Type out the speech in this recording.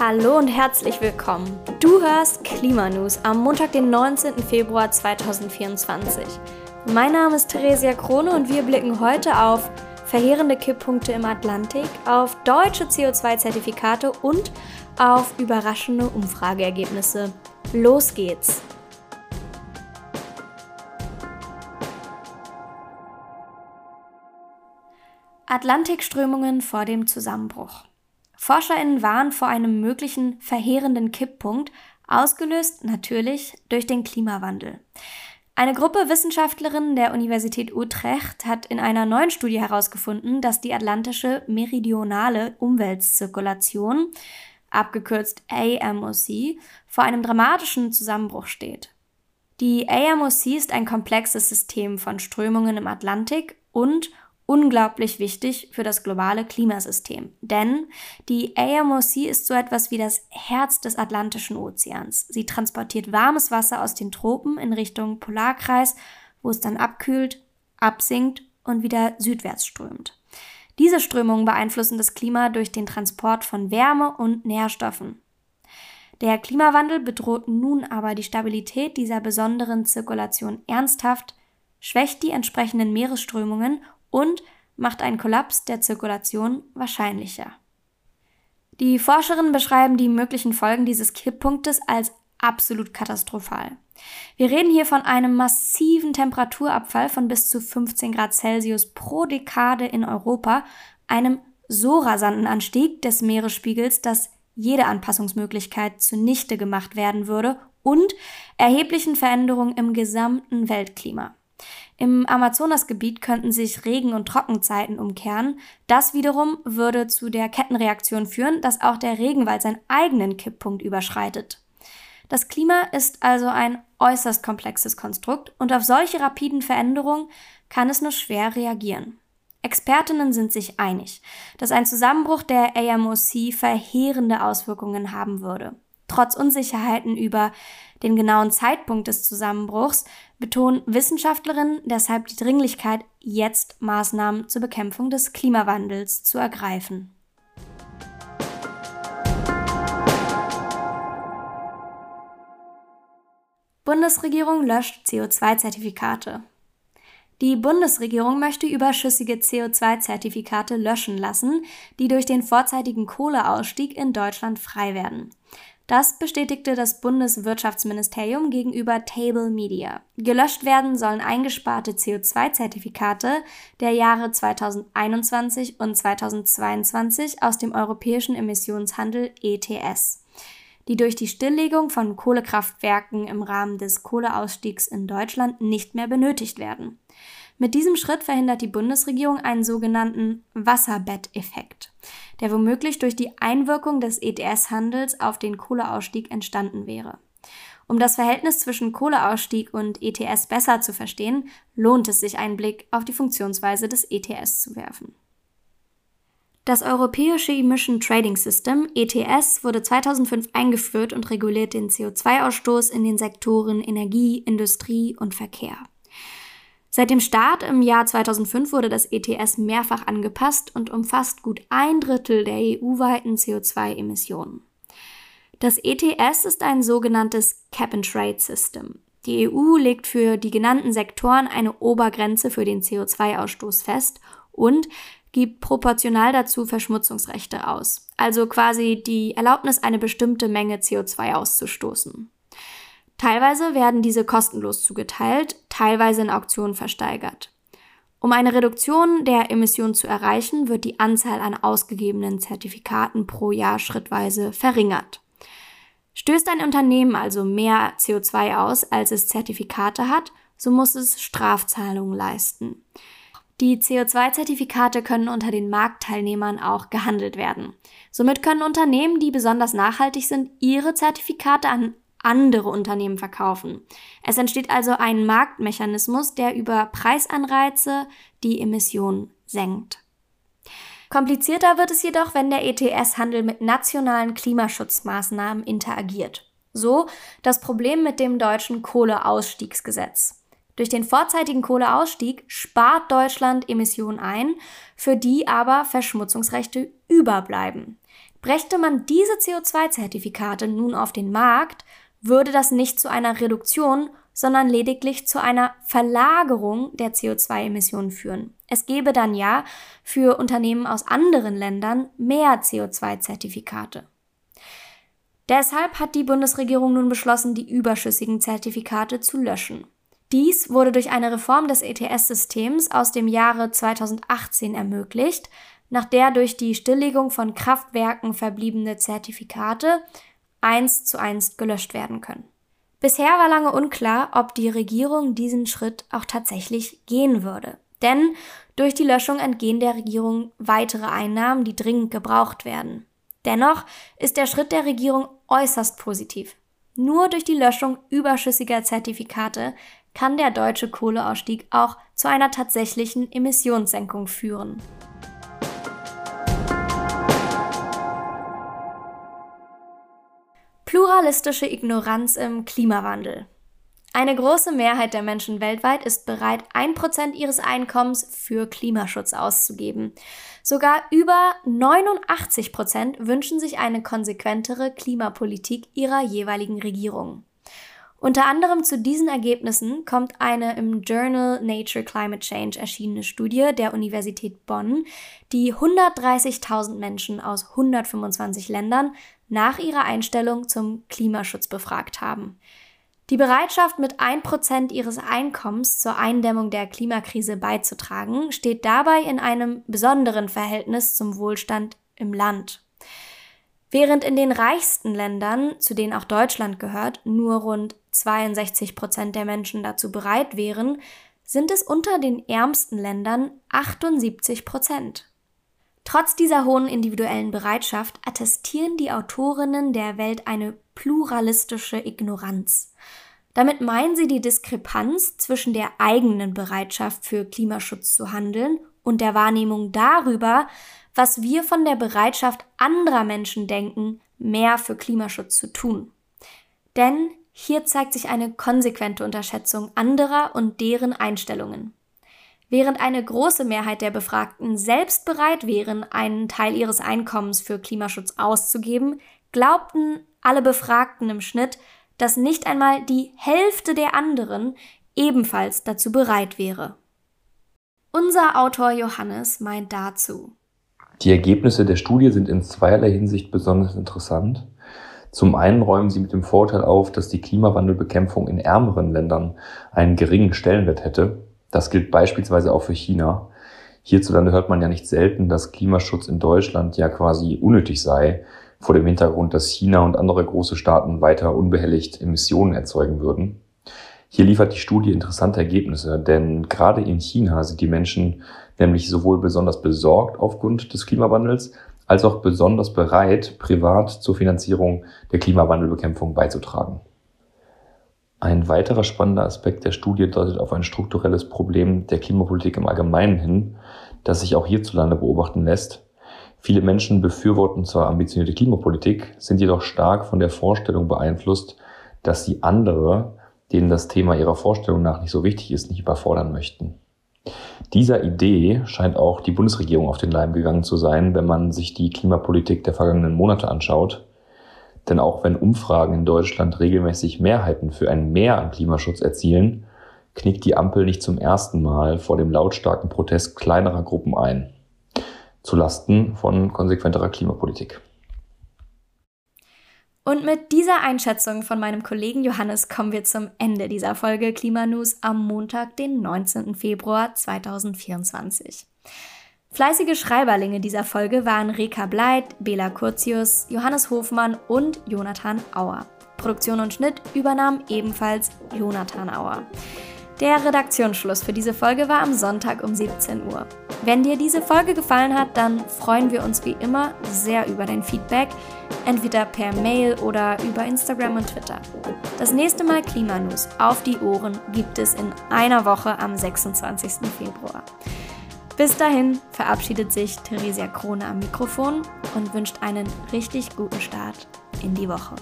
Hallo und herzlich willkommen. Du hörst Klimanews am Montag, den 19. Februar 2024. Mein Name ist Theresia Krone und wir blicken heute auf verheerende Kipppunkte im Atlantik, auf deutsche CO2-Zertifikate und auf überraschende Umfrageergebnisse. Los geht's! Atlantikströmungen vor dem Zusammenbruch. ForscherInnen warnen vor einem möglichen verheerenden Kipppunkt, ausgelöst natürlich durch den Klimawandel. Eine Gruppe Wissenschaftlerinnen der Universität Utrecht hat in einer neuen Studie herausgefunden, dass die atlantische meridionale Umweltzirkulation, abgekürzt AMOC, vor einem dramatischen Zusammenbruch steht. Die AMOC ist ein komplexes System von Strömungen im Atlantik und unglaublich wichtig für das globale Klimasystem. Denn die AMOC ist so etwas wie das Herz des Atlantischen Ozeans. Sie transportiert warmes Wasser aus den Tropen in Richtung Polarkreis, wo es dann abkühlt, absinkt und wieder südwärts strömt. Diese Strömungen beeinflussen das Klima durch den Transport von Wärme und Nährstoffen. Der Klimawandel bedroht nun aber die Stabilität dieser besonderen Zirkulation ernsthaft, schwächt die entsprechenden Meeresströmungen und macht einen Kollaps der Zirkulation wahrscheinlicher. Die Forscherinnen beschreiben die möglichen Folgen dieses Kipppunktes als absolut katastrophal. Wir reden hier von einem massiven Temperaturabfall von bis zu 15 Grad Celsius pro Dekade in Europa, einem so rasanten Anstieg des Meeresspiegels, dass jede Anpassungsmöglichkeit zunichte gemacht werden würde und erheblichen Veränderungen im gesamten Weltklima. Im Amazonasgebiet könnten sich Regen- und Trockenzeiten umkehren. Das wiederum würde zu der Kettenreaktion führen, dass auch der Regenwald seinen eigenen Kipppunkt überschreitet. Das Klima ist also ein äußerst komplexes Konstrukt und auf solche rapiden Veränderungen kann es nur schwer reagieren. Expertinnen sind sich einig, dass ein Zusammenbruch der AMOC verheerende Auswirkungen haben würde. Trotz Unsicherheiten über den genauen Zeitpunkt des Zusammenbruchs betonen Wissenschaftlerinnen deshalb die Dringlichkeit, jetzt Maßnahmen zur Bekämpfung des Klimawandels zu ergreifen. Bundesregierung löscht CO2-Zertifikate. Die Bundesregierung möchte überschüssige CO2-Zertifikate löschen lassen, die durch den vorzeitigen Kohleausstieg in Deutschland frei werden. Das bestätigte das Bundeswirtschaftsministerium gegenüber Table Media. Gelöscht werden sollen eingesparte CO2-Zertifikate der Jahre 2021 und 2022 aus dem europäischen Emissionshandel ETS, die durch die Stilllegung von Kohlekraftwerken im Rahmen des Kohleausstiegs in Deutschland nicht mehr benötigt werden. Mit diesem Schritt verhindert die Bundesregierung einen sogenannten Wasserbetteffekt, der womöglich durch die Einwirkung des ETS-Handels auf den Kohleausstieg entstanden wäre. Um das Verhältnis zwischen Kohleausstieg und ETS besser zu verstehen, lohnt es sich, einen Blick auf die Funktionsweise des ETS zu werfen. Das europäische Emission Trading System ETS wurde 2005 eingeführt und reguliert den CO2-Ausstoß in den Sektoren Energie, Industrie und Verkehr. Seit dem Start im Jahr 2005 wurde das ETS mehrfach angepasst und umfasst gut ein Drittel der EU-weiten CO2-Emissionen. Das ETS ist ein sogenanntes Cap-and-Trade-System. Die EU legt für die genannten Sektoren eine Obergrenze für den CO2-Ausstoß fest und gibt proportional dazu Verschmutzungsrechte aus, also quasi die Erlaubnis, eine bestimmte Menge CO2 auszustoßen. Teilweise werden diese kostenlos zugeteilt, teilweise in Auktionen versteigert. Um eine Reduktion der Emissionen zu erreichen, wird die Anzahl an ausgegebenen Zertifikaten pro Jahr schrittweise verringert. Stößt ein Unternehmen also mehr CO2 aus, als es Zertifikate hat, so muss es Strafzahlungen leisten. Die CO2-Zertifikate können unter den Marktteilnehmern auch gehandelt werden. Somit können Unternehmen, die besonders nachhaltig sind, ihre Zertifikate an andere Unternehmen verkaufen. Es entsteht also ein Marktmechanismus, der über Preisanreize die Emissionen senkt. Komplizierter wird es jedoch, wenn der ETS-Handel mit nationalen Klimaschutzmaßnahmen interagiert. So das Problem mit dem deutschen Kohleausstiegsgesetz. Durch den vorzeitigen Kohleausstieg spart Deutschland Emissionen ein, für die aber Verschmutzungsrechte überbleiben. Brächte man diese CO2-Zertifikate nun auf den Markt, würde das nicht zu einer Reduktion, sondern lediglich zu einer Verlagerung der CO2-Emissionen führen. Es gäbe dann ja für Unternehmen aus anderen Ländern mehr CO2-Zertifikate. Deshalb hat die Bundesregierung nun beschlossen, die überschüssigen Zertifikate zu löschen. Dies wurde durch eine Reform des ETS-Systems aus dem Jahre 2018 ermöglicht, nach der durch die Stilllegung von Kraftwerken verbliebene Zertifikate eins zu eins gelöscht werden können. Bisher war lange unklar, ob die Regierung diesen Schritt auch tatsächlich gehen würde. Denn durch die Löschung entgehen der Regierung weitere Einnahmen, die dringend gebraucht werden. Dennoch ist der Schritt der Regierung äußerst positiv. Nur durch die Löschung überschüssiger Zertifikate kann der deutsche Kohleausstieg auch zu einer tatsächlichen Emissionssenkung führen. Pluralistische Ignoranz im Klimawandel. Eine große Mehrheit der Menschen weltweit ist bereit, ein Prozent ihres Einkommens für Klimaschutz auszugeben. Sogar über 89 Prozent wünschen sich eine konsequentere Klimapolitik ihrer jeweiligen Regierung. Unter anderem zu diesen Ergebnissen kommt eine im Journal Nature Climate Change erschienene Studie der Universität Bonn, die 130.000 Menschen aus 125 Ländern nach ihrer Einstellung zum Klimaschutz befragt haben. Die Bereitschaft, mit 1% ihres Einkommens zur Eindämmung der Klimakrise beizutragen, steht dabei in einem besonderen Verhältnis zum Wohlstand im Land. Während in den reichsten Ländern, zu denen auch Deutschland gehört, nur rund 62 Prozent der Menschen dazu bereit wären, sind es unter den ärmsten Ländern 78 Prozent. Trotz dieser hohen individuellen Bereitschaft attestieren die Autorinnen der Welt eine pluralistische Ignoranz. Damit meinen sie die Diskrepanz zwischen der eigenen Bereitschaft für Klimaschutz zu handeln und der Wahrnehmung darüber, was wir von der Bereitschaft anderer Menschen denken, mehr für Klimaschutz zu tun. Denn hier zeigt sich eine konsequente Unterschätzung anderer und deren Einstellungen. Während eine große Mehrheit der Befragten selbst bereit wären, einen Teil ihres Einkommens für Klimaschutz auszugeben, glaubten alle Befragten im Schnitt, dass nicht einmal die Hälfte der anderen ebenfalls dazu bereit wäre. Unser Autor Johannes meint dazu. Die Ergebnisse der Studie sind in zweierlei Hinsicht besonders interessant. Zum einen räumen sie mit dem Vorteil auf, dass die Klimawandelbekämpfung in ärmeren Ländern einen geringen Stellenwert hätte, das gilt beispielsweise auch für China. Hierzulande hört man ja nicht selten, dass Klimaschutz in Deutschland ja quasi unnötig sei, vor dem Hintergrund, dass China und andere große Staaten weiter unbehelligt Emissionen erzeugen würden. Hier liefert die Studie interessante Ergebnisse, denn gerade in China sind die Menschen nämlich sowohl besonders besorgt aufgrund des Klimawandels als auch besonders bereit, privat zur Finanzierung der Klimawandelbekämpfung beizutragen. Ein weiterer spannender Aspekt der Studie deutet auf ein strukturelles Problem der Klimapolitik im Allgemeinen hin, das sich auch hierzulande beobachten lässt. Viele Menschen befürworten zwar ambitionierte Klimapolitik, sind jedoch stark von der Vorstellung beeinflusst, dass sie andere, denen das Thema ihrer Vorstellung nach nicht so wichtig ist, nicht überfordern möchten. Dieser Idee scheint auch die Bundesregierung auf den Leim gegangen zu sein, wenn man sich die Klimapolitik der vergangenen Monate anschaut. Denn auch wenn Umfragen in Deutschland regelmäßig Mehrheiten für ein Mehr an Klimaschutz erzielen, knickt die Ampel nicht zum ersten Mal vor dem lautstarken Protest kleinerer Gruppen ein. Zulasten von konsequenterer Klimapolitik. Und mit dieser Einschätzung von meinem Kollegen Johannes kommen wir zum Ende dieser Folge Klimanews am Montag, den 19. Februar 2024. Fleißige Schreiberlinge dieser Folge waren Reka Bleit, Bela Curtius, Johannes Hofmann und Jonathan Auer. Produktion und Schnitt übernahm ebenfalls Jonathan Auer. Der Redaktionsschluss für diese Folge war am Sonntag um 17 Uhr. Wenn dir diese Folge gefallen hat, dann freuen wir uns wie immer sehr über dein Feedback, entweder per Mail oder über Instagram und Twitter. Das nächste Mal Klimanews auf die Ohren gibt es in einer Woche am 26. Februar. Bis dahin verabschiedet sich Theresia Krone am Mikrofon und wünscht einen richtig guten Start in die Woche.